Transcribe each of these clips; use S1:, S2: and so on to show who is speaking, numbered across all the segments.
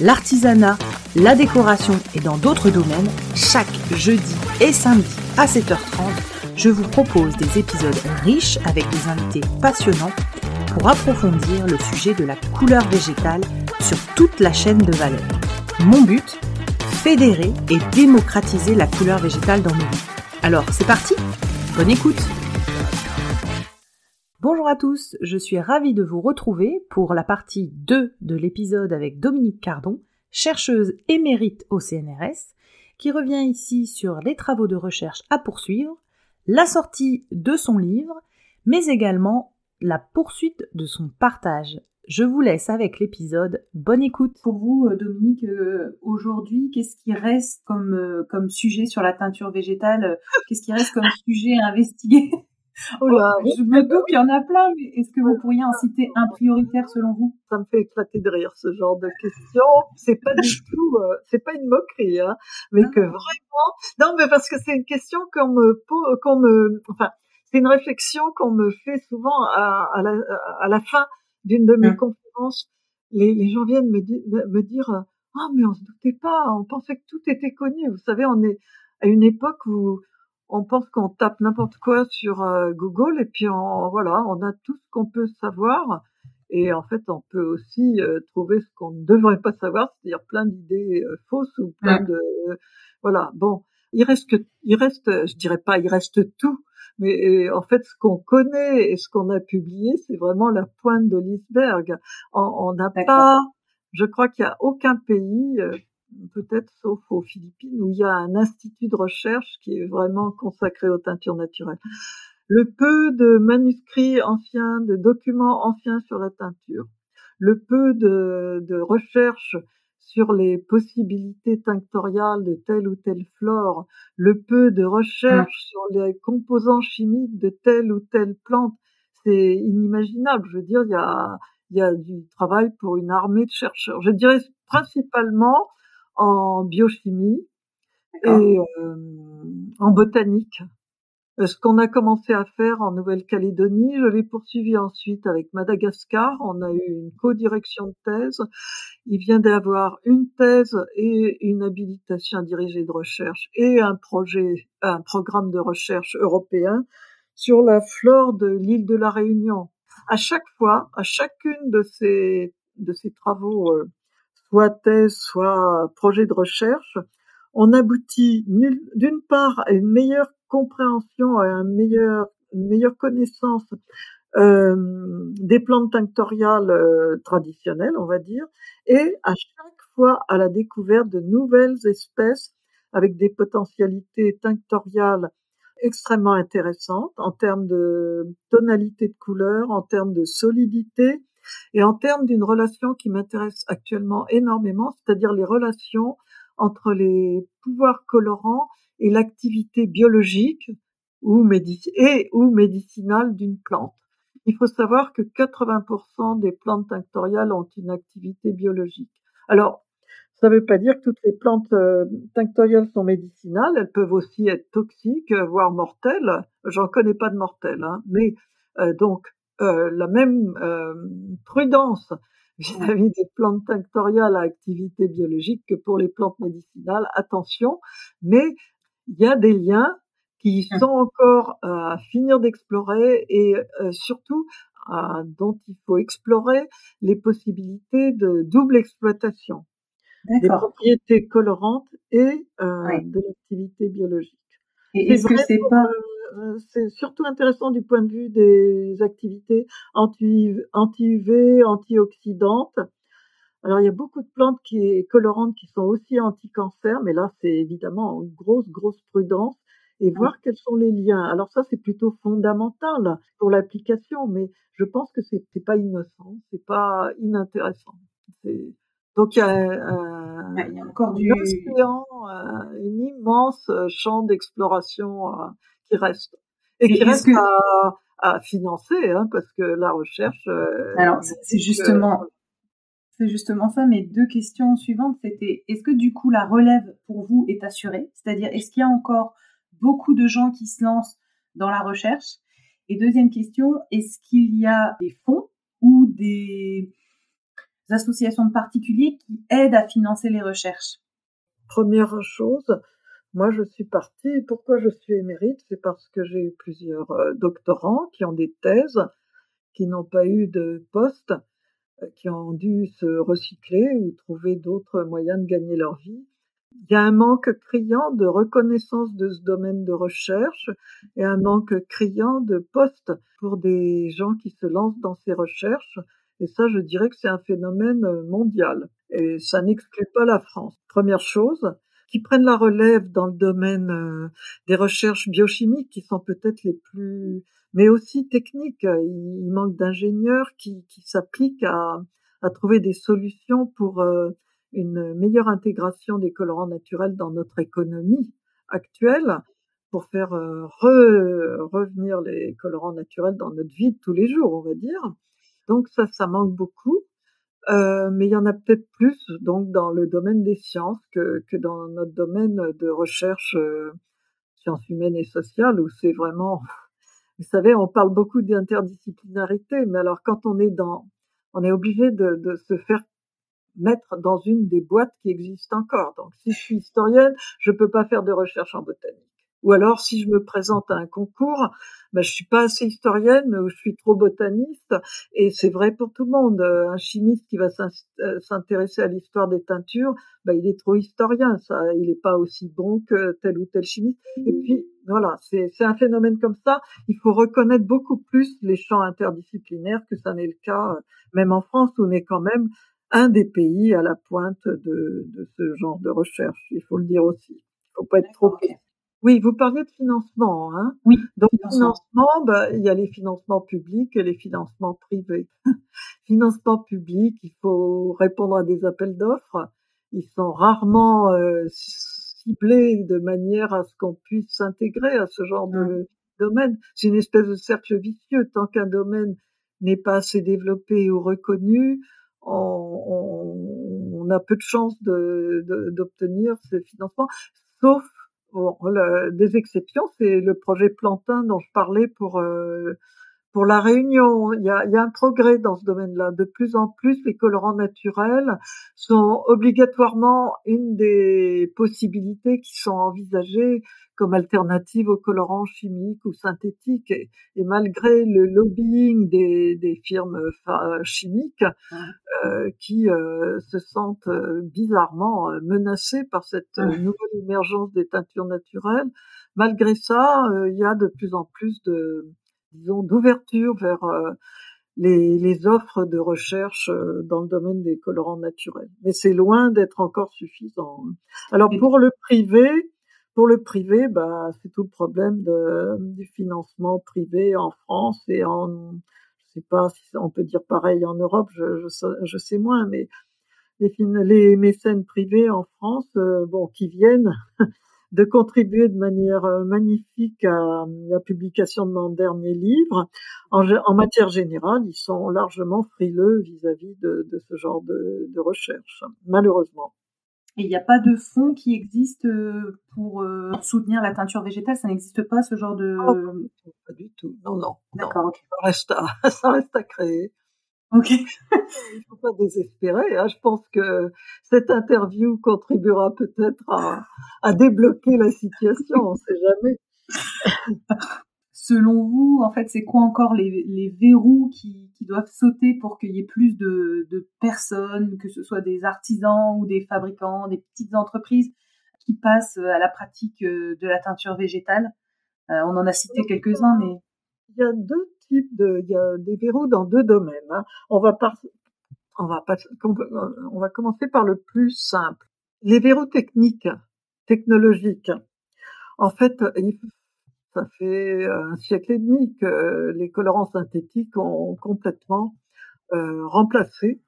S1: l'artisanat, la décoration et dans d'autres domaines, chaque jeudi et samedi à 7h30, je vous propose des épisodes riches avec des invités passionnants pour approfondir le sujet de la couleur végétale sur toute la chaîne de valeur. Mon but Fédérer et démocratiser la couleur végétale dans nos vies. Alors, c'est parti Bonne écoute Bonjour à tous, je suis ravie de vous retrouver pour la partie 2 de l'épisode avec Dominique Cardon, chercheuse émérite au CNRS, qui revient ici sur les travaux de recherche à poursuivre, la sortie de son livre, mais également la poursuite de son partage. Je vous laisse avec l'épisode. Bonne écoute. Pour vous, euh, Dominique, euh, aujourd'hui, qu'est-ce qui reste euh, comme sujet sur la teinture végétale? Qu'est-ce qui reste comme sujet à investiguer? Oh là, je me doute qu'il y en a plein, mais est-ce que vous pourriez en citer un prioritaire selon vous?
S2: Ça me fait éclater de rire ce genre de questions. C'est pas du tout, euh, c'est pas une moquerie, hein, mais que vraiment. Non, mais parce que c'est une question qu'on me, qu'on me, enfin, c'est une réflexion qu'on me fait souvent à, à, la, à la fin d'une de mes conférences. Les, les, gens viennent me, me dire, ah mais on se doutait pas, on pensait que tout était connu. Vous savez, on est à une époque où on pense qu'on tape n'importe quoi sur euh, Google et puis on, voilà, on a tout ce qu'on peut savoir. Et en fait, on peut aussi euh, trouver ce qu'on ne devrait pas savoir, c'est-à-dire plein d'idées euh, fausses ou plein de voilà. Bon, il reste que, il reste, je dirais pas, il reste tout, mais en fait, ce qu'on connaît et ce qu'on a publié, c'est vraiment la pointe de l'iceberg. On n'a pas, je crois qu'il y a aucun pays peut-être sauf aux Philippines, où il y a un institut de recherche qui est vraiment consacré aux teintures naturelles. Le peu de manuscrits anciens, de documents anciens sur la teinture, le peu de, de recherches sur les possibilités tinctoriales de telle ou telle flore, le peu de recherches sur les composants chimiques de telle ou telle plante, c'est inimaginable. Je veux dire, il y a, il y a du travail pour une armée de chercheurs. Je dirais principalement en biochimie et euh, en botanique. Euh, ce qu'on a commencé à faire en Nouvelle-Calédonie, je l'ai poursuivi ensuite avec Madagascar. On a eu une co-direction de thèse. Il vient d'avoir une thèse et une habilitation à diriger de recherche et un projet, un programme de recherche européen sur la flore de l'île de la Réunion. À chaque fois, à chacune de ces de ces travaux euh, soit thèse, soit projet de recherche, on aboutit d'une part à une meilleure compréhension, à une meilleure, connaissance euh, des plantes tinctoriales euh, traditionnelles, on va dire, et à chaque fois à la découverte de nouvelles espèces avec des potentialités tinctoriales extrêmement intéressantes en termes de tonalité de couleur, en termes de solidité, et en termes d'une relation qui m'intéresse actuellement énormément, c'est-à-dire les relations entre les pouvoirs colorants et l'activité biologique ou, et ou médicinale d'une plante. Il faut savoir que 80% des plantes tinctoriales ont une activité biologique. Alors, ça ne veut pas dire que toutes les plantes euh, sont médicinales. Elles peuvent aussi être toxiques, voire mortelles. J'en connais pas de mortelles, hein. mais euh, donc euh, la même euh, prudence vis-à-vis des plantes tinctoriales à activité biologique que pour les plantes médicinales. Attention, mais il y a des liens qui mmh. sont encore à finir d'explorer et euh, surtout dont il faut explorer les possibilités de double exploitation des propriétés colorantes et de l'activité biologique.
S1: est-ce que c'est pas
S2: euh, c'est surtout intéressant du point de vue des activités anti-UV, antioxydantes. Alors il y a beaucoup de plantes qui colorantes qui sont aussi anti-cancer, mais là c'est évidemment une grosse grosse prudence et voir quels sont les liens. Alors ça c'est plutôt fondamental pour l'application, mais je pense que c'est pas innocent, c'est pas inintéressant. Donc il y a, encore du un immense champ d'exploration euh, qui reste et, qui reste à, à, financer, hein, parce que la recherche.
S1: Euh, Alors c'est justement. C'est justement ça. Mes deux questions suivantes, c'était est-ce que du coup la relève pour vous est assurée? C'est-à-dire est-ce qu'il y a encore beaucoup de gens qui se lancent dans la recherche? Et deuxième question, est-ce qu'il y a des fonds ou des associations de particuliers qui aident à financer les recherches?
S2: Première chose, moi, je suis partie. Pourquoi je suis émérite? C'est parce que j'ai eu plusieurs euh, doctorants qui ont des thèses, qui n'ont pas eu de poste, euh, qui ont dû se recycler ou trouver d'autres moyens de gagner leur vie. Il y a un manque criant de reconnaissance de ce domaine de recherche et un manque criant de postes pour des gens qui se lancent dans ces recherches. Et ça, je dirais que c'est un phénomène euh, mondial. Et ça n'exclut pas la France. Première chose qui prennent la relève dans le domaine euh, des recherches biochimiques qui sont peut-être les plus, mais aussi techniques. Il manque d'ingénieurs qui, s'appliquent à, à, trouver des solutions pour euh, une meilleure intégration des colorants naturels dans notre économie actuelle pour faire euh, revenir les colorants naturels dans notre vie de tous les jours, on va dire. Donc ça, ça manque beaucoup. Euh, mais il y en a peut-être plus donc dans le domaine des sciences que, que dans notre domaine de recherche euh, sciences humaines et sociales où c'est vraiment vous savez on parle beaucoup d'interdisciplinarité mais alors quand on est dans on est obligé de, de se faire mettre dans une des boîtes qui existent encore. Donc si je suis historienne je peux pas faire de recherche en botanique ou alors, si je me présente à un concours, ben, je suis pas assez historienne ou je suis trop botaniste. Et c'est vrai pour tout le monde. Un chimiste qui va euh, s'intéresser à l'histoire des teintures, ben, il est trop historien. Ça, il n'est pas aussi bon que tel ou tel chimiste. Et puis, voilà, c'est un phénomène comme ça. Il faut reconnaître beaucoup plus les champs interdisciplinaires que ça n'est le cas, euh, même en France, où on est quand même un des pays à la pointe de, de ce genre de recherche. Il faut le dire aussi. Il faut pas être trop oui, vous parliez de financement, hein
S1: Oui.
S2: Donc financement, bah, il y a les financements publics et les financements privés. financement public, il faut répondre à des appels d'offres. Ils sont rarement euh, ciblés de manière à ce qu'on puisse s'intégrer à ce genre de domaine. C'est une espèce de cercle vicieux. Tant qu'un domaine n'est pas assez développé ou reconnu, on, on, a peu de chances d'obtenir de, ces financements, sauf Bon, des exceptions, c'est le projet Plantin dont je parlais pour euh, pour la Réunion. Il y, a, il y a un progrès dans ce domaine-là. De plus en plus, les colorants naturels sont obligatoirement une des possibilités qui sont envisagées comme alternative aux colorants chimiques ou synthétiques. Et, malgré le lobbying des, des firmes euh, chimiques euh, qui euh, se sentent euh, bizarrement menacées par cette nouvelle émergence des teintures naturelles, malgré ça, il y a de plus en plus de disons d'ouverture vers les, les, offres de recherche dans le domaine des colorants naturels. Mais c'est loin d'être encore suffisant. Hein. Alors pour le privé, pour le privé, bah, c'est tout le problème de, du financement privé en France et en, je sais pas si on peut dire pareil en Europe, je, je, je sais moins, mais les, les mécènes privés en France, euh, bon, qui viennent de contribuer de manière euh, magnifique à la publication de mon dernier livre. En, en matière générale, ils sont largement frileux vis-à-vis de, de, ce genre de, de recherche, malheureusement.
S1: Et il n'y a pas de fonds qui existent euh, pour euh, soutenir la teinture végétale? Ça n'existe pas, ce genre de...
S2: Oh, pas du tout. Non, non.
S1: D'accord,
S2: Ça, reste à, ça reste à créer.
S1: Ok.
S2: Il ne faut pas désespérer. Hein. Je pense que cette interview contribuera peut-être à, à débloquer la situation. On ne sait jamais.
S1: Selon vous, en fait, c'est quoi encore les, les verrous qui, qui, doivent sauter pour qu'il y ait plus de, de, personnes, que ce soit des artisans ou des fabricants, des petites entreprises, qui passe à la pratique de la teinture végétale? On en a cité quelques-uns, mais
S2: il y a deux il y a des verrous dans deux domaines. Hein. On va commencer par le plus simple. Les verrous techniques, technologiques. En fait, ça fait un siècle et demi que les colorants synthétiques ont complètement euh, remplacé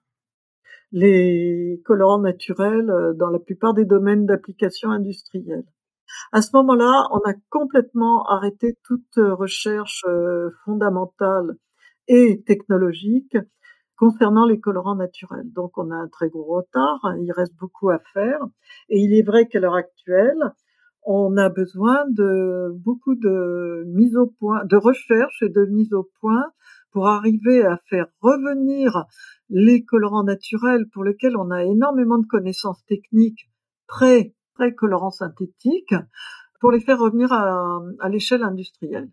S2: les colorants naturels dans la plupart des domaines d'application industrielle. À ce moment-là, on a complètement arrêté toute recherche euh, fondamentale et technologique concernant les colorants naturels. Donc on a un très gros retard, il reste beaucoup à faire. Et il est vrai qu'à l'heure actuelle, on a besoin de beaucoup de mise au point, de recherche et de mise au point pour arriver à faire revenir les colorants naturels pour lesquels on a énormément de connaissances techniques pré colorants synthétiques pour les faire revenir à, l'échelle industrielle.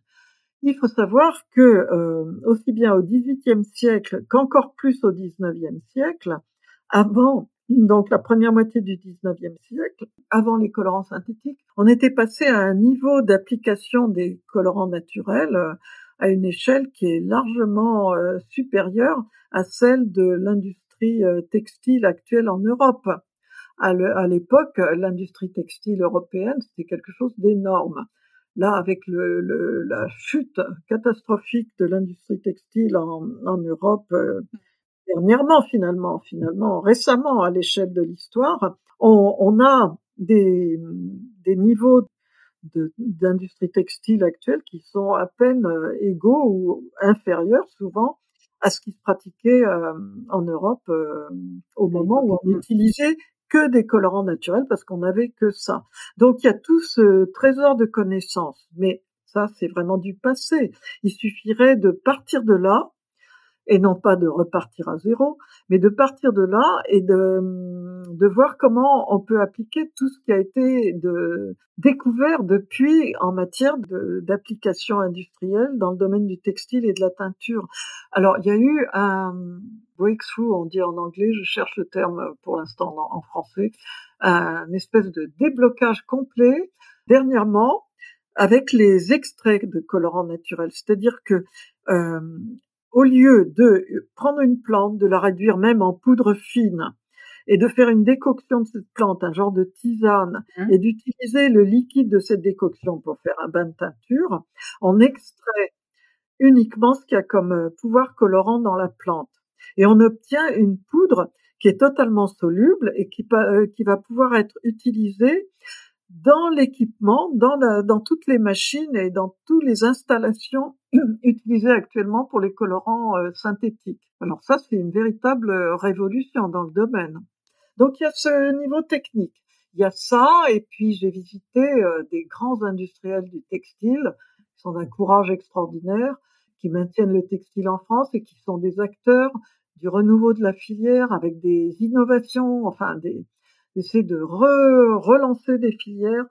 S2: Il faut savoir que euh, aussi bien au XVIIIe siècle qu'encore plus au XIXe siècle, avant donc la première moitié du XIXe siècle, avant les colorants synthétiques, on était passé à un niveau d'application des colorants naturels euh, à une échelle qui est largement euh, supérieure à celle de l'industrie textile actuelle en Europe. À l'époque, l'industrie textile européenne, c'était quelque chose d'énorme. Là, avec le, la chute catastrophique de l'industrie textile en, en Europe, dernièrement finalement, finalement récemment à l'échelle de l'histoire, on, on, a des, des niveaux d'industrie textile actuelle qui sont à peine euh, égaux ou inférieurs souvent à ce qui se pratiquait euh, en Europe euh, au moment où on utilisait que des colorants naturels parce qu'on n'avait que ça. Donc il y a tout ce trésor de connaissances, mais ça c'est vraiment du passé. Il suffirait de partir de là et non pas de repartir à zéro, mais de partir de là et de, de voir comment on peut appliquer tout ce qui a été de, découvert depuis en matière d'application industrielle dans le domaine du textile et de la teinture. Alors, il y a eu un breakthrough, on dit en anglais, je cherche le terme pour l'instant en, français, un espèce de déblocage complet dernièrement avec les extraits de colorants naturels. C'est-à-dire que euh, au lieu de prendre une plante, de la réduire même en poudre fine, et de faire une décoction de cette plante, un genre de tisane, mmh. et d'utiliser le liquide de cette décoction pour faire un bain de teinture, on extrait uniquement ce qu'il y a comme euh, pouvoir colorant dans la plante. Et on obtient une poudre qui est totalement soluble et qui, euh, va pouvoir être utilisée dans l'équipement, dans, dans toutes les machines et dans toutes les installations utilisées actuellement pour les colorants euh, synthétiques. Alors ça, c'est une véritable euh, révolution dans le domaine. Donc il y a ce niveau technique. Il y a ça, et puis j'ai visité des grands industriels du textile qui sont d'un courage extraordinaire, qui maintiennent le textile en France et qui sont des acteurs du renouveau de la filière avec des innovations, enfin des, essayer de relancer des filières,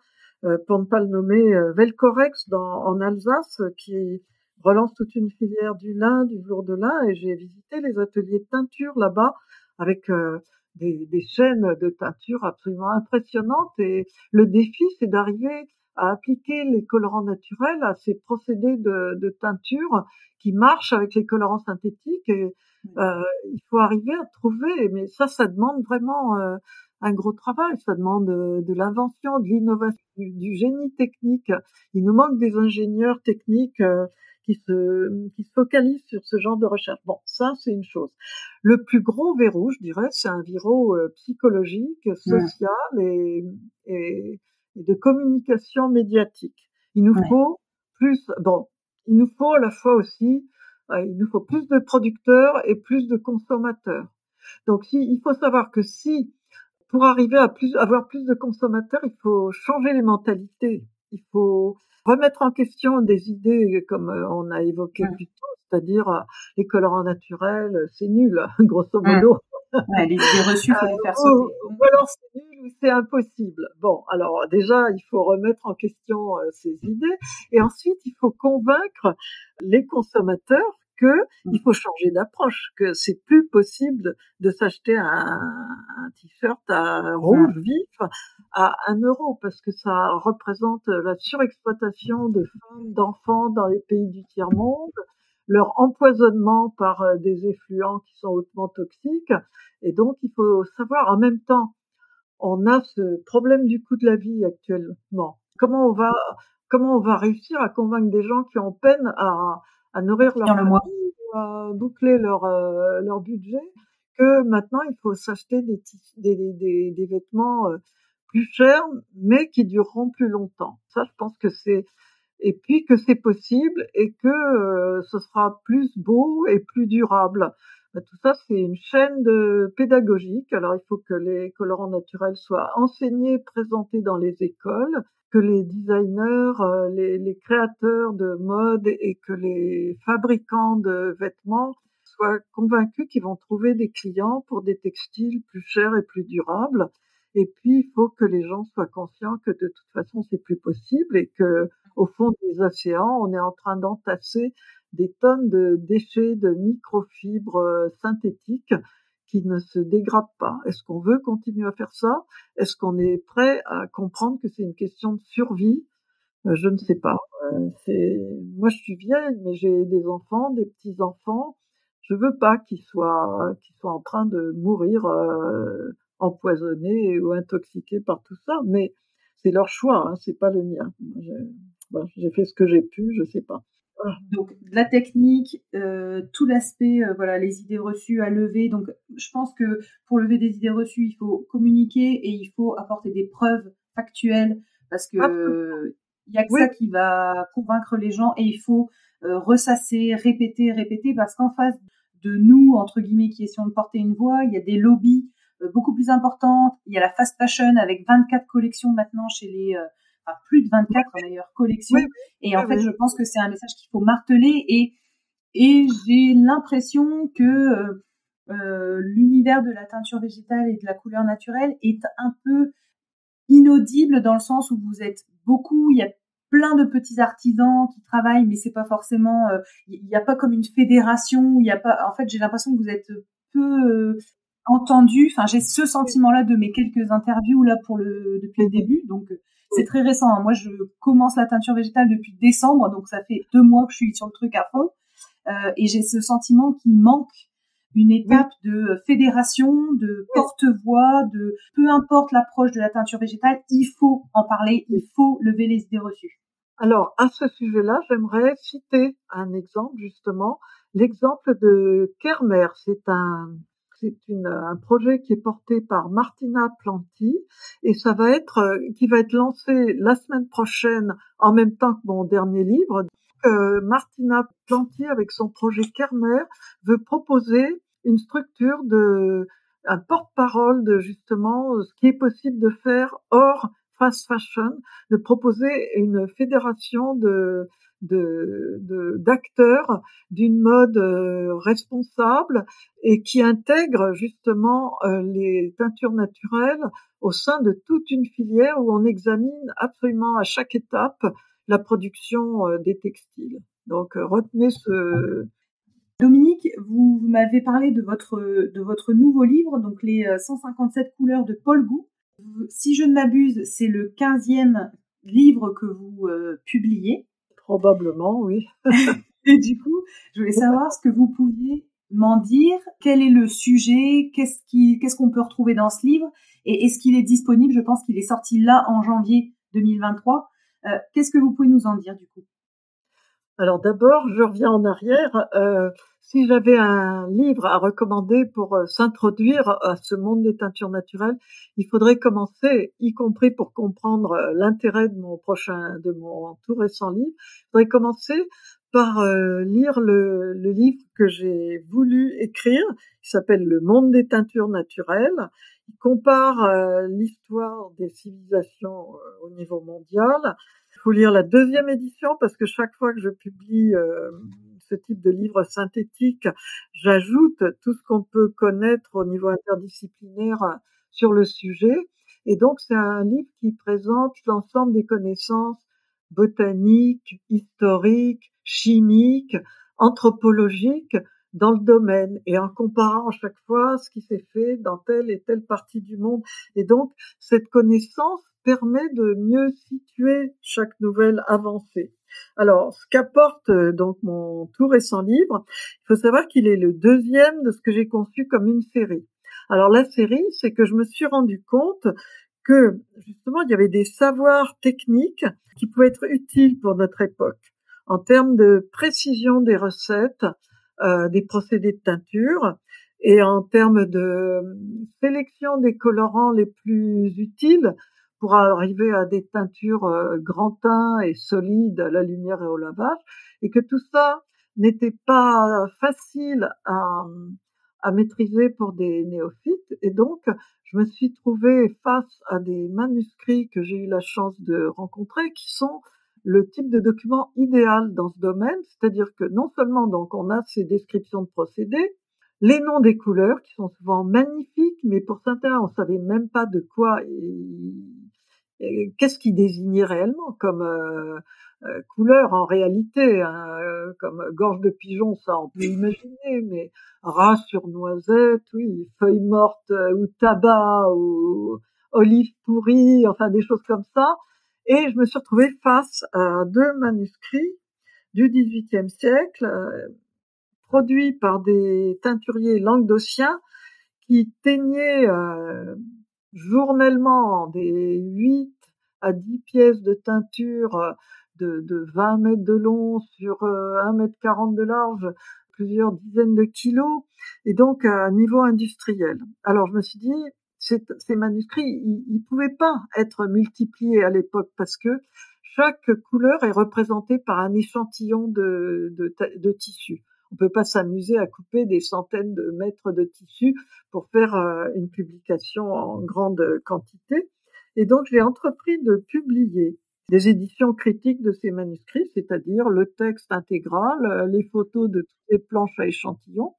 S2: euh, pour ne pas le nommer, euh, Velcorex dans, en Alsace, qui relance toute une filière du lin, du velours de lin, et j'ai visité les ateliers de teinture là-bas avec euh, des, des, chaînes de teinture absolument impressionnantes. Et le défi, c'est d'arriver à appliquer les colorants naturels à ces procédés de, de teinture qui marchent avec les colorants synthétiques. Et, euh, il faut arriver à trouver, mais ça, ça demande vraiment euh, un gros travail. Ça demande euh, de, l'invention, de l'innovation, du, génie technique. Il nous manque des ingénieurs techniques euh, qui se, qui se focalisent sur ce genre de recherche. Bon, ça, c'est une chose. Le plus gros verrou, je dirais, c'est un verrou euh, psychologique, social et, et, de communication médiatique. Il nous faut plus, bon, il nous faut à la fois aussi, il nous faut plus de producteurs et plus de consommateurs. Donc, si, il faut savoir que si pour arriver à plus, avoir plus de consommateurs, il faut changer les mentalités. Il faut remettre en question des idées comme euh, on a évoqué plus tôt, c'est-à-dire euh, les colorants naturels, c'est nul, grosso modo.
S1: Ouais, les idées reçues, faut les faire euh, sauter.
S2: Ou, alors c'est nul ou c'est impossible. Bon, alors déjà, il faut remettre en question ces idées et ensuite, il faut convaincre les consommateurs que mmh. il faut changer d'approche, que c'est plus possible de s'acheter un, un t-shirt à rouge vif à un euro parce que ça représente la surexploitation de femmes, d'enfants dans les pays du tiers monde, leur empoisonnement par euh, des effluents qui sont hautement toxiques. Et donc, il faut savoir en même temps, on a ce problème du coût de la vie actuellement. Comment on va, comment on va réussir à convaincre des gens qui ont peine à, à nourrir leur famille, à boucler leur, euh, leur budget, que maintenant il faut s'acheter des, des, des, des, vêtements euh, plus chers, mais qui dureront plus longtemps. Ça, je pense que c'est et puis que c'est possible et que euh, ce sera plus beau et plus durable. Ben, tout ça, c'est une chaîne pédagogique. Alors, il faut que les colorants naturels soient enseignés, présentés dans les écoles, que les designers, euh, les, les créateurs de mode et que les fabricants de vêtements soient convaincus qu'ils vont trouver des clients pour des textiles plus chers et plus durables. Et puis, il faut que les gens soient conscients que de toute façon, c'est plus possible et que, au fond des océans, on est en train d'entasser des tonnes de déchets de microfibres euh, synthétiques qui ne se dégradent pas. Est-ce qu'on veut continuer à faire ça? Est-ce qu'on est prêt à comprendre que c'est une question de survie? Euh, Je ne sais pas. Euh, moi, je suis vieille, mais j'ai des enfants, des petits enfants. Je veux pas qu'ils soient qu'ils soient en train de mourir empoisonnés ou intoxiqués par tout ça, mais c'est leur choix, hein, c'est pas le mien. J'ai fait ce que j'ai pu, je sais pas.
S1: Donc la technique, euh, tout l'aspect, euh, voilà, les idées reçues à lever. Donc je pense que pour lever des idées reçues, il faut communiquer et il faut apporter des preuves factuelles parce que il y a que ça qui va convaincre les gens et il faut euh, ressasser, répéter, répéter parce qu'en face de nous entre guillemets qui essayons de porter une voix, il y a des lobbies beaucoup plus importante. Il y a la fast fashion avec 24 collections maintenant chez les, enfin plus de 24 d'ailleurs collections. Et en fait, je pense que c'est un message qu'il faut marteler et et j'ai l'impression que euh, euh, l'univers de la teinture végétale et de la couleur naturelle est un peu inaudible dans le sens où vous êtes beaucoup, il y a plein de petits artisans qui travaillent, mais c'est pas forcément, il n'y a pas comme une fédération, il y a pas, en fait, j'ai l'impression que vous êtes peu entendu. Enfin, j'ai ce sentiment-là de mes quelques interviews là pour le depuis le début. Donc, euh, c'est très récent. Hein. Moi, je commence la teinture végétale depuis décembre, donc ça fait deux mois que je suis sur le truc à fond. Euh, et j'ai ce sentiment qu'il manque une étape de fédération, de porte-voix, de peu importe l'approche de la teinture végétale, il faut en parler, il faut lever les idées reçues.
S2: Alors, à ce sujet-là, j'aimerais citer un exemple, justement, l'exemple de Kermer. C'est un, c'est un projet qui est porté par Martina Planti et ça va être euh, qui va être lancé la semaine prochaine en même temps que mon dernier livre. Euh, Martina Planti avec son projet Kermer veut proposer une structure de un porte-parole de justement ce qui est possible de faire hors fast fashion, de proposer une fédération de d'acteurs d'une mode euh, responsable et qui intègre justement euh, les teintures naturelles au sein de toute une filière où on examine absolument à chaque étape la production euh, des textiles. Donc retenez ce
S1: Dominique, vous, m'avez parlé de votre de votre nouveau livre, donc les 157 couleurs de Paul Gou. Si je ne m'abuse, c'est le 15e livre que vous publiez.
S2: Probablement, oui.
S1: et du coup, je voulais savoir ce que vous pouviez m'en dire. Quel est le sujet? Qu'est-ce qu'on peut retrouver dans ce livre? Et est-ce qu'il est disponible? Je pense qu'il est sorti là en janvier 2023. Euh, qu'est-ce que vous pouvez nous en dire du coup?
S2: Alors d'abord, je reviens en arrière. Euh, si j'avais un livre à recommander pour euh, s'introduire à ce monde des teintures naturelles, il faudrait commencer, y compris pour comprendre euh, l'intérêt de mon prochain, de mon tout récent livre, il faudrait commencer par euh, lire le, le, livre que j'ai voulu écrire, qui s'appelle Le monde des teintures naturelles. Il compare l'histoire des civilisations au niveau mondial. Il faut lire la deuxième édition parce que chaque fois que je publie ce type de livre synthétique, j'ajoute tout ce qu'on peut connaître au niveau interdisciplinaire sur le sujet. Et donc, c'est un livre qui présente l'ensemble des connaissances botaniques, historiques, chimiques, anthropologique dans le domaine et en comparant à chaque fois ce qui s'est fait dans telle et telle partie du monde. Et donc, cette connaissance permet de mieux situer chaque nouvelle avancée. Alors, ce qu'apporte euh, donc mon tout récent livre, il faut savoir qu'il est le deuxième de ce que j'ai conçu comme une série. Alors la série, c'est que je me suis rendu compte que justement il y avait des savoirs techniques qui pouvaient être utiles pour notre époque en termes de précision des recettes, euh, des procédés de teinture et en termes de sélection des colorants les plus utiles pour arriver à des teintures euh, grand teint et solides à la lumière et au lavage, et que tout ça n'était pas facile à, maîtriser pour des néophytes. Et donc, je me suis trouvée face à des manuscrits que j'ai eu la chance de rencontrer, qui sont le type de document idéal dans ce domaine, c'est-à-dire que non seulement donc on a ces descriptions de procédés, les noms des couleurs qui sont souvent magnifiques, mais pour certains on savait même pas de quoi qu'est-ce qui désignait réellement comme euh, euh, couleur en réalité, hein, euh, comme gorge de pigeon, ça on peut imaginer, mais rat sur noisette, oui, feuilles mortes ou tabac ou olive pourrie, enfin des choses comme ça. Et je me suis retrouvée face à deux manuscrits du XVIIIe siècle, produits par des teinturiers languedociens qui teignaient journellement des 8 à 10 pièces de teinture euh, de, de 20 mètres de long sur 1 euh, mètre 40 de large, plusieurs dizaines de kilos, et donc à niveau industriel. Alors je me suis dit, ces, manuscrits, ils, ne pouvaient pas être multipliés à l'époque parce que chaque couleur est représentée par un échantillon de tissu. On peut pas s'amuser à couper des centaines de mètres de tissu pour faire euh, une publication en grande quantité. Et donc, j'ai entrepris de publier des éditions critiques de ces manuscrits, c'est-à-dire le texte intégral, euh, les photos de toutes les planches à échantillons.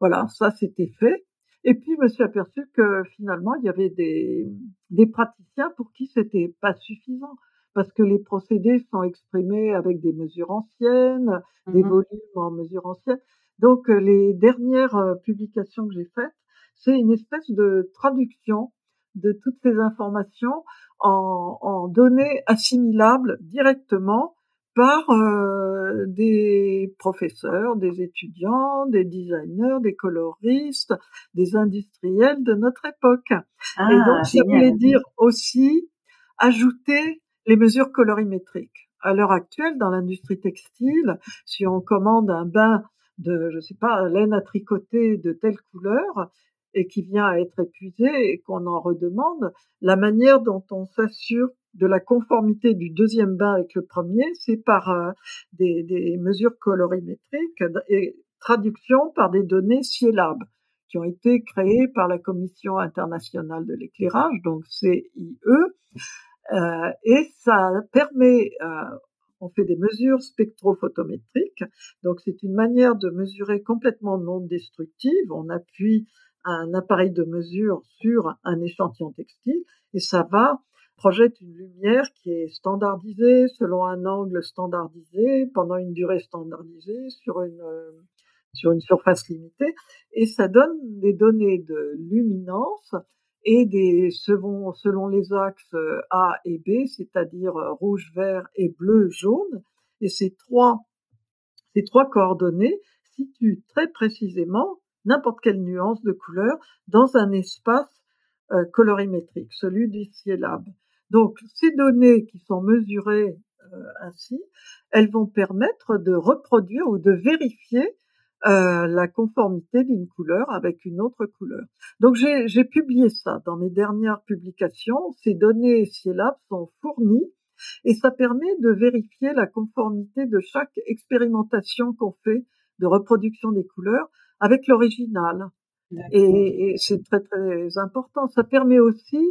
S2: Voilà, ça c'était fait. Et puis, je me suis aperçu que finalement, il y avait des, des praticiens pour qui c'était pas suffisant parce que les procédés sont exprimés avec des mesures anciennes, des mmh volumes en mesures anciennes. Donc euh, les dernières euh, publications que j'ai faites, c'est une espèce de traduction de toutes ces informations en, en données assimilables directement par euh, des professeurs, des étudiants, des designers, des coloristes, des industriels de notre époque. Ah, Et donc, ça voulait dire aussi ajouter les mesures colorimétriques. À l'heure actuelle, dans l'industrie textile, si on commande un bain de, je sais pas, laine à tricoter de telle couleur et qui vient à être épuisé et qu'on en redemande, la manière dont on s'assure de la conformité du deuxième bain avec le premier, c'est par euh, des, mesures colorimétriques et traduction par des données Cielab qui ont été créées par la Commission internationale de l'éclairage, donc CIE, euh, et ça permet, euh, on fait des mesures spectrophotométriques, donc c'est une manière de mesurer complètement non destructive. On appuie un appareil de mesure sur un échantillon textile et ça va projette une lumière qui est standardisée selon un angle standardisé pendant une durée standardisée sur une sur une surface limitée et ça donne des données de luminance et des selon, selon les axes euh, A et B, c'est-à-dire euh, rouge, vert et bleu, jaune. Et ces trois, ces trois coordonnées situent très précisément n'importe quelle nuance de couleur dans un espace euh, colorimétrique, celui du Cielab. Donc, ces données qui sont mesurées ainsi, elles vont permettre de reproduire ou de vérifier euh, la conformité d'une couleur avec une autre couleur. Donc j'ai publié ça dans mes dernières publications. Ces données Cielab sont fournies et ça permet de vérifier la conformité de chaque expérimentation qu'on fait de reproduction des couleurs avec l'original. Et, et c'est très très important. Ça permet aussi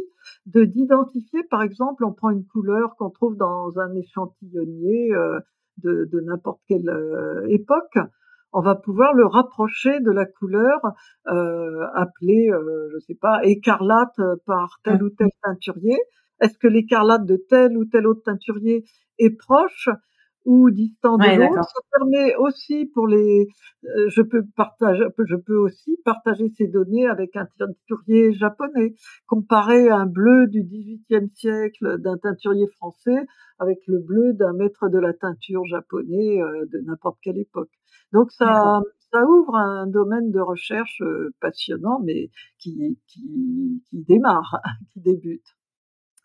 S2: de d'identifier, par exemple, on prend une couleur qu'on trouve dans un échantillonnier euh, de, de n'importe quelle euh, époque on va pouvoir le rapprocher de la couleur euh, appelée, euh, je sais pas, écarlate par tel ou tel teinturier. Est-ce que l'écarlate de tel ou tel autre teinturier est proche? Ou distant de l'autre. Ça permet aussi pour les, euh, je peux partager, je peux aussi partager ces données avec un teinturier japonais, comparer un bleu du XVIIIe siècle d'un teinturier français avec le bleu d'un maître de la teinture japonais euh, de n'importe quelle époque. Donc ça, ça ouvre un domaine de recherche euh, passionnant, mais qui, qui, qui démarre, qui débute.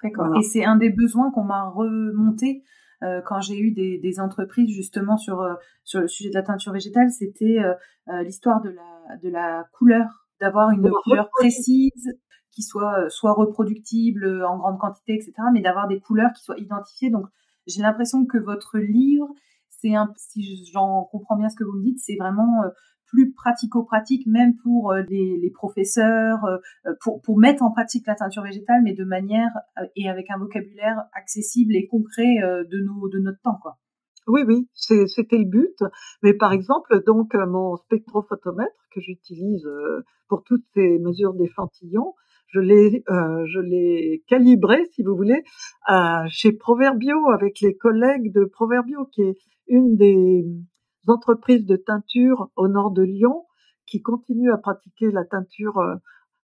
S1: D'accord. Et c'est un des besoins qu'on m'a remonté euh, quand j'ai eu des, des, entreprises justement sur euh, sur le sujet de la teinture végétale, c'était euh, l'histoire de la de la couleur, d'avoir une couleur précise qui soit soit reproductible en grande quantité, etc. Mais d'avoir des couleurs qui soient identifiées. Donc j'ai l'impression que votre livre, c'est un, si j'en comprends bien ce que vous me dites, c'est vraiment plus pratico-pratique, même pour euh, les, professeurs, euh, euh, pour, mettre en pratique la teinture végétale, mais de manière et avec un vocabulaire accessible et concret de, nos, de notre temps, quoi.
S2: Oui, oui, c'était le but. Mais par exemple, donc mon spectrophotomètre que j'utilise pour toutes ces mesures d'échantillons, je l'ai calibré, si vous voulez, chez Proverbio avec les collègues de Proverbio, qui est une des entreprises de teinture au nord de Lyon qui continuent à pratiquer la teinture euh,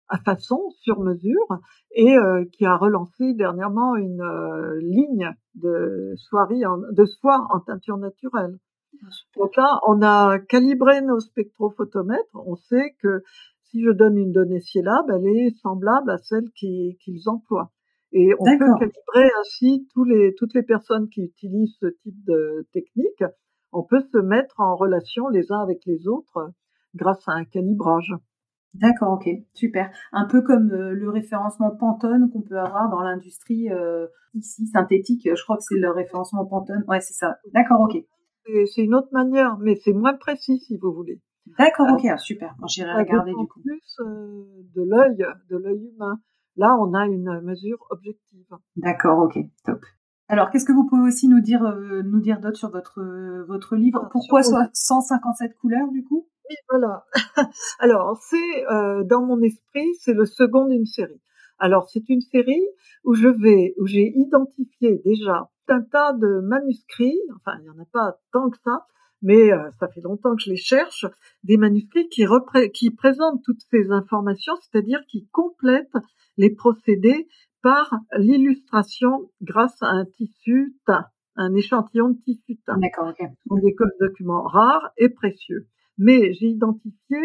S2: à façon, sur mesure, et euh, qui a relancé dernièrement une euh, ligne de soirée en, de soie en teinture naturelle. Ah, Donc là, on a calibré nos spectrophotomètres. On sait que si je donne une donnée Cielab, elle est semblable à celle qu'ils emploient. Et on peut calibrer ainsi tous les, toutes les personnes qui utilisent ce type de technique on peut se mettre en relation les uns avec les autres grâce à un calibrage.
S1: D'accord, ok, super. Un peu comme euh, le référencement Pantone qu'on peut avoir dans l'industrie euh, ici synthétique. Je crois que c'est le référencement Pantone. Ouais, c'est ça. D'accord, ok.
S2: C'est une autre manière, mais c'est moins précis si vous voulez.
S1: D'accord, ok, ah, super. J'irai regarder du coup.
S2: Plus euh, de l'œil, de l'œil humain. Là, on a une mesure objective.
S1: D'accord, ok, top. Alors, qu'est-ce que vous pouvez aussi nous dire, euh, nous dire d'autre sur votre votre livre? Ah, Pourquoi 157 couleurs du coup?
S2: Oui, voilà. Alors, c'est euh, dans mon esprit, c'est le second d'une série. Alors, c'est une série où je vais, où j'ai identifié déjà un tas de manuscrits. Enfin, il n'y en a pas tant que ça, mais euh, ça fait longtemps que je les cherche. Des manuscrits qui, qui présentent toutes ces informations, c'est-à-dire qui complètent les procédés par l'illustration grâce à un tissu teint, un échantillon de tissu teint.
S1: D'accord, ok.
S2: Des documents rares et précieux. Mais j'ai identifié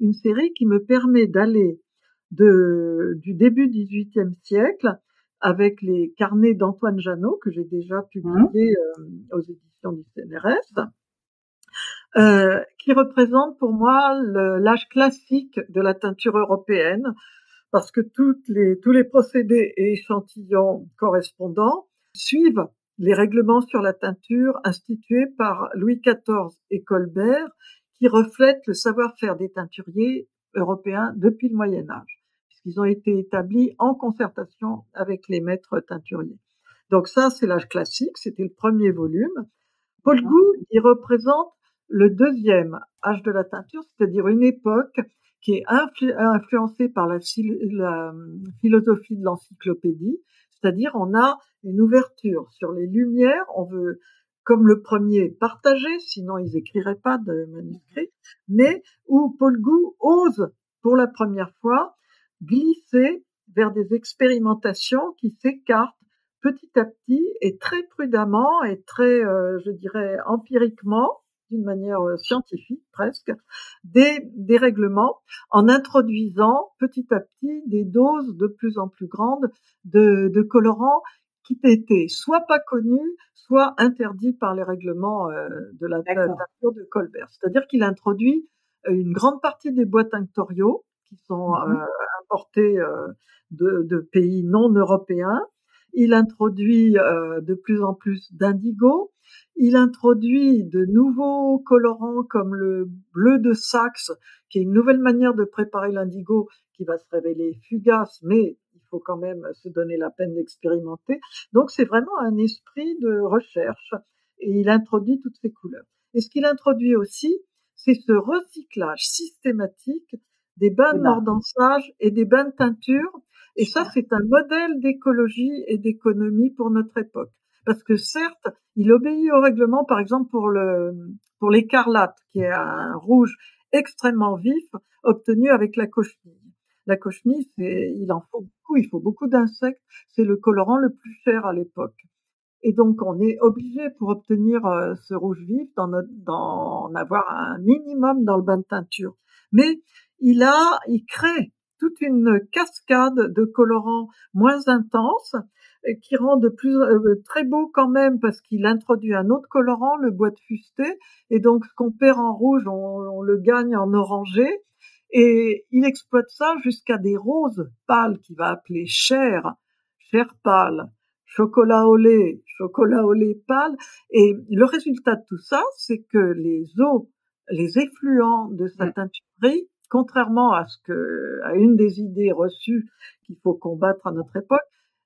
S2: une série qui me permet d'aller de, du début du XVIIIe siècle avec les carnets d'Antoine Janot que j'ai déjà publiés mmh. euh, aux éditions du CNRS, euh, qui représente pour moi l'âge classique de la teinture européenne, parce que toutes les, tous les procédés et échantillons correspondants suivent les règlements sur la teinture institués par Louis XIV et Colbert, qui reflètent le savoir-faire des teinturiers européens depuis le Moyen Âge, puisqu'ils ont été établis en concertation avec les maîtres teinturiers. Donc ça, c'est l'âge classique, c'était le premier volume. Paul Gou, il représente le deuxième âge de la teinture, c'est-à-dire une époque qui est influencé par la, philosophie de l'encyclopédie, c'est-à-dire on a une ouverture sur les lumières, on veut comme le premier partager, sinon ils écriraient pas de manuscrit, mais où Paul Gou ose pour la première fois glisser vers des expérimentations qui s'écartent petit à petit et très prudemment et très, euh, je dirais, empiriquement d'une manière euh, scientifique presque, des, des règlements en introduisant petit à petit des doses de plus en plus grandes de, de colorants qui étaient soit pas connus, soit interdits par les règlements euh, de la teinture de Colbert. C'est-à-dire qu'il introduit euh, une grande partie des bois tinctoriaux qui sont mmh importés de, de, pays non européens. Il introduit de plus en plus d'indigo, il introduit de nouveaux colorants comme le bleu de Saxe, qui est une nouvelle manière de préparer l'indigo qui va se révéler fugace, mais il faut quand même se donner la peine d'expérimenter. Donc c'est vraiment un esprit de recherche et il introduit toutes ces couleurs. Et ce qu'il introduit aussi, c'est ce recyclage systématique des bains de mordançage et des bains de teinture. Et ça, c'est un modèle d'écologie et d'économie pour notre époque. parce que certes, il obéit au règlement, par exemple pour le pour l'écarlate, qui est un rouge extrêmement vif, obtenu avec la cochenille. La cochenille, c'est, il en faut beaucoup, il faut beaucoup d'insectes. C'est le colorant le plus cher à l'époque. Et donc, on est obligé pour obtenir euh, ce rouge vif d'en avoir un minimum dans le bain de teinture. Mais il a, il crée toute une cascade de colorants moins intenses qui rend de plus euh, très beau quand même parce qu'il introduit un autre colorant, le bois de fusté, et donc ce qu'on perd en rouge, on, le gagne en orangé. Et il exploite ça jusqu'à des roses pâles qu'il va appeler chair, chair pâle, chocolat au lait, chocolat au lait pâle. Et le résultat de tout ça, c'est que les eaux, les effluents de sa teinturerie contrairement à ce que, à une des idées reçues qu'il faut combattre à notre époque,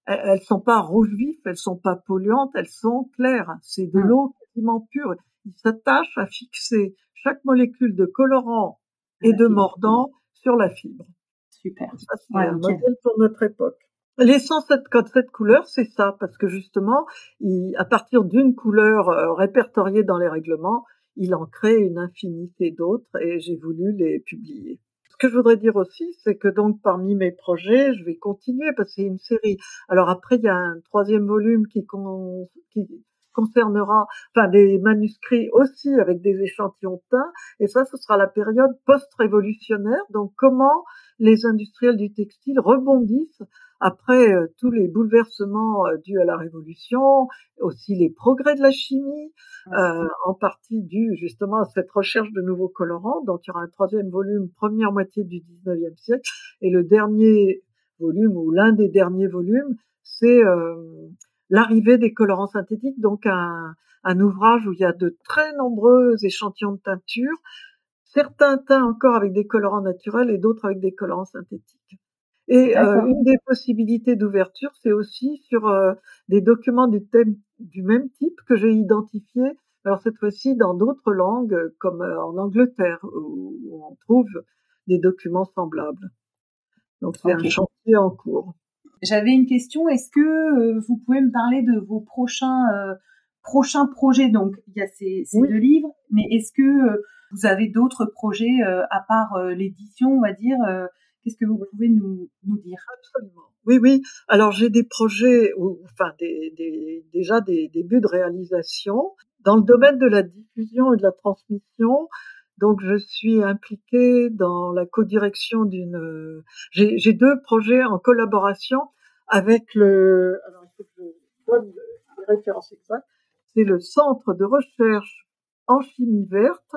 S2: elles sont pas rouges vifs, elles sont pas polluantes, elles sont claires. C'est de mmh. l'eau quasiment pure. Il s'attache à fixer chaque molécule de colorant et de mordant sur la fibre.
S1: Super.
S2: Ça, c'est un modèle pour notre époque. L'essence de cette couleur, c'est ça, parce que justement, à partir d'une couleur euh, répertoriée dans les règlements, il en crée une infinité d'autres et j'ai voulu les publier. Ce que je voudrais dire aussi, c'est que donc parmi mes projets, je vais continuer parce que c'est une série. Alors après, il y a un troisième volume qui, concernera, enfin des manuscrits aussi avec des échantillons teints, et ça, ce sera la période post-révolutionnaire. Donc comment les industriels du textile rebondissent après euh, tous les bouleversements euh, dus à la Révolution, aussi les progrès de la chimie, euh, en partie dus justement à cette recherche de nouveaux colorants. Donc il y aura un troisième volume, première moitié du 19e siècle, et le dernier volume, ou l'un des derniers volumes, c'est l'arrivée des colorants synthétiques, donc un, un ouvrage où il y a de très nombreux échantillons de teinture, certains teints encore avec des colorants naturels et d'autres avec des colorants synthétiques. Et euh, une des possibilités d'ouverture, c'est aussi sur euh, des documents du, thème, du même type que j'ai identifiés, alors cette fois-ci dans d'autres langues, comme euh, en Angleterre, où, on trouve des documents semblables. Donc c'est un chantier en cours.
S1: J'avais une question. Est-ce que vous pouvez me parler de vos prochains prochains projets? Donc il y a ces, ces deux livres, mais est-ce que vous avez d'autres projets à part l'édition, on va dire Qu'est-ce que vous pouvez nous, nous dire?
S2: Absolument. Oui, oui. Alors j'ai des projets, ou, enfin des, des, déjà des débuts de réalisation dans le domaine de la diffusion et de la transmission. Donc je suis impliquée dans la codirection d'une. J'ai deux projets en collaboration avec le. Alors il faut que je donne les références exactes. C'est le Centre de recherche en chimie verte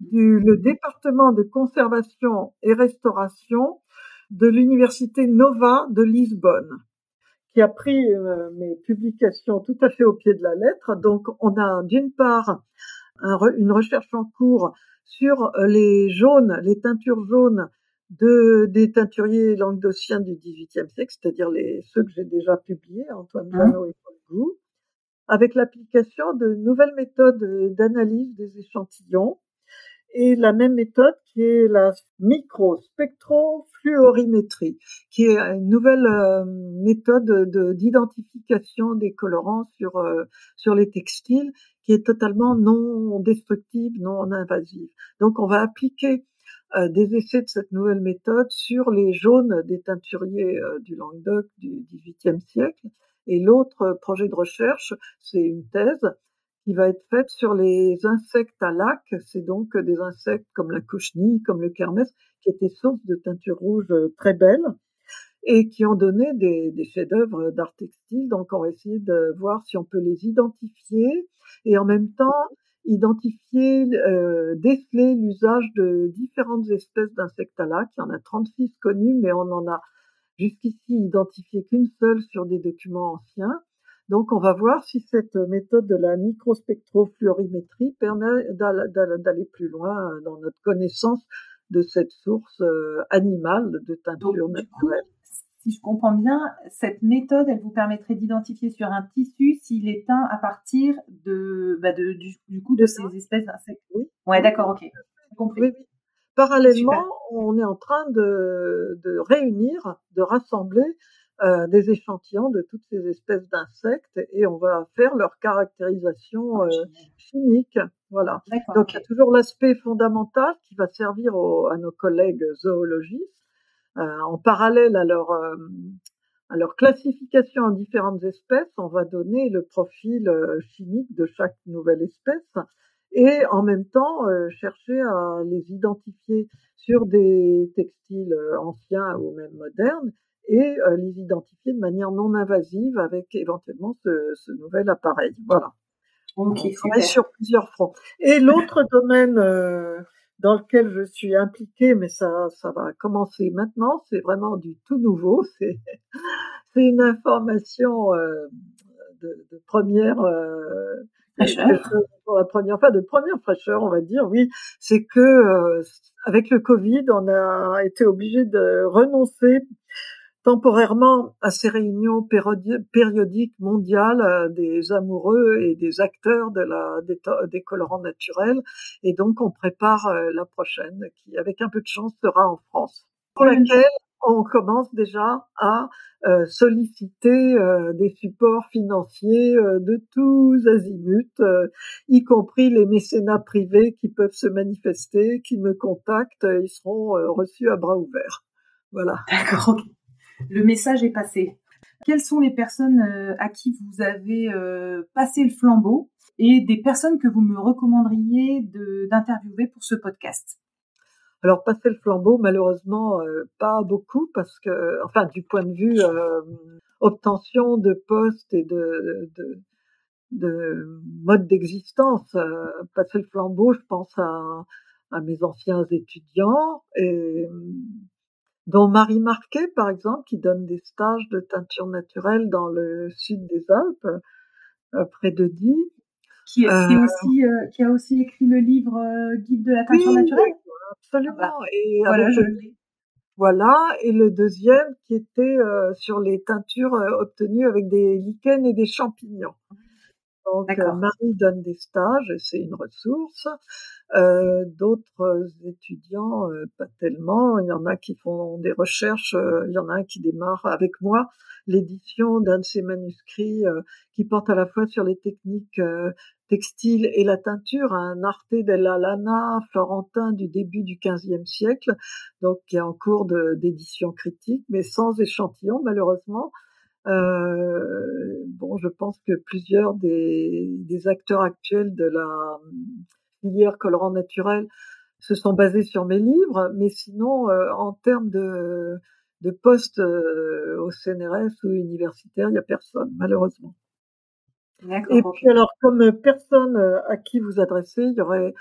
S2: du le département de conservation et restauration de l'université Nova de Lisbonne, qui a pris euh, mes publications tout à fait au pied de la lettre. Donc, on a d'une part une recherche en cours sur euh, les jaunes, les teintures jaunes de, des teinturiers languedociens du XVIIIe siècle, c'est-à-dire les, ceux que j'ai déjà publiés, Antoine hein? Janot et Paul Gou, avec l'application de nouvelles méthodes d'analyse des échantillons et la même méthode qui est la microspectrofluorimétrie, qui est une nouvelle euh, méthode d'identification des colorants sur euh, sur les textiles, qui est totalement non destructive, non invasive. Donc on va appliquer euh, des essais de cette nouvelle méthode sur les jaunes des teinturiers du Languedoc du XVIIIe siècle. Et l'autre projet de recherche, c'est une thèse qui va être faite sur les insectes à lac. C'est donc des insectes comme la cochenille, comme le kermès, qui étaient source de teinture rouge euh, très belles et qui ont donné des, chefs-d'œuvre d'art textile. Donc, on va essayer de voir si on peut les identifier et en même temps identifier, euh, déceler l'usage de différentes espèces d'insectes à lac. Il y en a 36 connus, mais on en a jusqu'ici identifié qu'une seule sur des documents anciens. Donc, on va voir si cette méthode de la microspectrofluorimétrie permet d'aller plus loin euh, dans notre connaissance de cette source euh, animale de teinture naturelle.
S1: si je comprends bien, cette méthode, elle vous permettrait d'identifier sur un tissu s'il est teint à partir de, bah de du, coup de ces espèces d'insectes. Oui. Ouais, d'accord, ok.
S2: Compris. Oui, oui. Parallèlement, on est en train de, de réunir, de rassembler euh, des échantillons de toutes ces espèces d'insectes et on va faire leur caractérisation euh, chimique. Voilà. Donc il y a toujours l'aspect fondamental qui va servir à nos collègues zoologistes euh, en parallèle à leur euh, à leur classification en différentes espèces, on va donner le profil euh, chimique de chaque nouvelle espèce et en même temps chercher à les identifier sur des textiles anciens ou même modernes et euh, les identifier de manière non invasive avec éventuellement ce, ce nouvel appareil. Voilà.
S1: Okay,
S2: On travaille sur plusieurs fronts. Et l'autre domaine euh, dans lequel je suis impliquée, mais ça, ça va commencer maintenant, c'est vraiment du tout nouveau. C'est, c'est une information euh, de, de, première pour la première fois de première fraîcheur, on va dire, oui, c'est que avec le Covid, on a été obligé de renoncer temporairement à ces réunions périodiques mondiales euh, des amoureux et des acteurs de la, des, colorants naturels. Et donc, on prépare euh, la prochaine, qui, avec un peu de chance, sera en France, pour laquelle on commence déjà à euh, solliciter des supports financiers de tous azimuts, y compris les mécénats privés qui peuvent se manifester, qui me contactent, ils seront reçus à bras ouverts. Voilà.
S1: D'accord le message est passé. Quelles sont les personnes euh, à qui vous avez euh, passé le flambeau et des personnes que vous me recommanderiez d'interviewer pour ce podcast?
S2: Alors passer le flambeau, malheureusement, euh, pas beaucoup parce que, enfin, du point de vue obtention de postes et de, de, de mode d'existence, passer le flambeau, je pense à, à mes anciens étudiants et dont Marie Marquet, par exemple, qui donne des stages de teinture naturelle dans le sud des Alpes, euh, près de Die.
S1: Qui, euh, aussi, euh, qui, a aussi écrit le livre Guide de la teinture naturelle
S2: Absolument. Ah bah, et voilà, je Voilà, et le deuxième qui était sur les teintures obtenues avec des lichens et des champignons. Donc Marie donne des stages, et c'est une ressource. Euh, D'autres étudiants, euh, pas tellement. Il y en a qui font des recherches. Euh, il y en a un qui démarre avec moi l'édition d'un de ces manuscrits euh, qui porte à la fois sur les techniques textiles et la teinture, un arte della lana florentin du début du XVe siècle, donc qui est en cours d'édition critique, mais sans échantillon malheureusement. Euh, bon, je pense que plusieurs des, des, acteurs actuels de la filière colorant naturel se sont basés sur mes livres, mais sinon, euh, en termes de, de postes euh, au CNRS ou universitaire, il n'y a personne, malheureusement. Et puis alors, comme personne à qui vous adressez, il y aurait,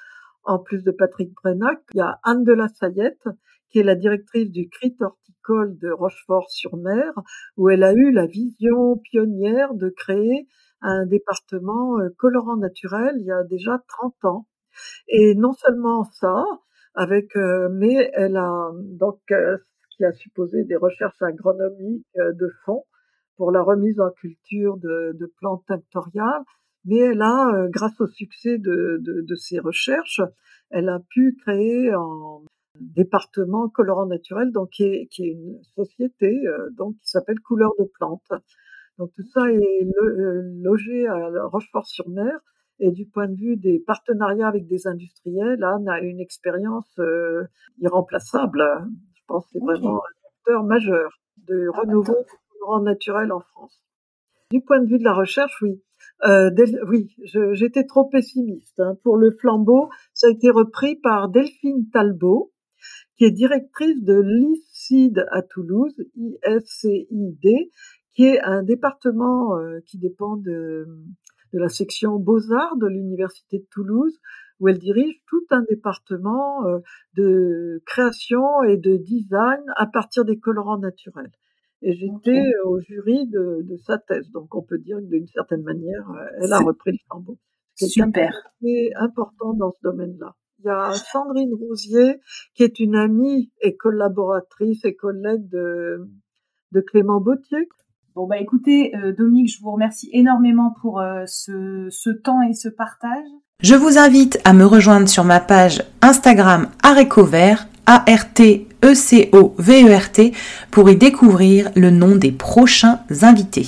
S2: en plus de Patrick Brenac, il y a Anne de la Sayette, qui est la directrice du CRIT horticole de Rochefort-sur-Mer, où elle a eu la vision pionnière de créer un département euh, colorant naturel il y a déjà 30 ans. Et non seulement ça, avec, euh, mais elle a donc euh, ce qui a supposé des recherches agronomiques de fond pour la remise en culture de, plantes tinctoriales, mais elle a, grâce au succès de, de, ces recherches, elle a pu créer en département colorant naturel, donc qui est, une société euh, donc qui s'appelle Couleur de plantes. Donc tout ça est euh, logé à Rochefort-sur-Mer et du point de vue des partenariats avec des industriels, Anne a une expérience euh, irremplaçable. Je pense que c'est vraiment un acteur majeur de ah, renouveau colorant naturel en France. Du point de vue de la recherche, oui. Euh, oui, j'étais trop pessimiste. Hein. Pour le flambeau, ça a été repris par Delphine Talbot, qui est directrice de l'ISCID à Toulouse, ISCID, qui est un département euh, qui dépend de, de la section Beaux-Arts de l'Université de Toulouse, où elle dirige tout un département euh, de création et de design à partir des colorants naturels. Et j'étais au jury de, de, sa thèse, donc on peut dire que d'une certaine manière, euh, elle a repris le flambeau.
S1: C'est super.
S2: important dans ce domaine-là. Il y a Sandrine Rosier, qui est une amie et collaboratrice et collègue de, de Clément Bautier.
S1: Bon bah écoutez, euh, Dominique, je vous remercie énormément pour euh, ce, temps et ce partage. Je vous invite à me rejoindre sur ma page Instagram Arécovert, A-R-T E-C-O-V-E-R-T, pour y découvrir le nom des prochains invités.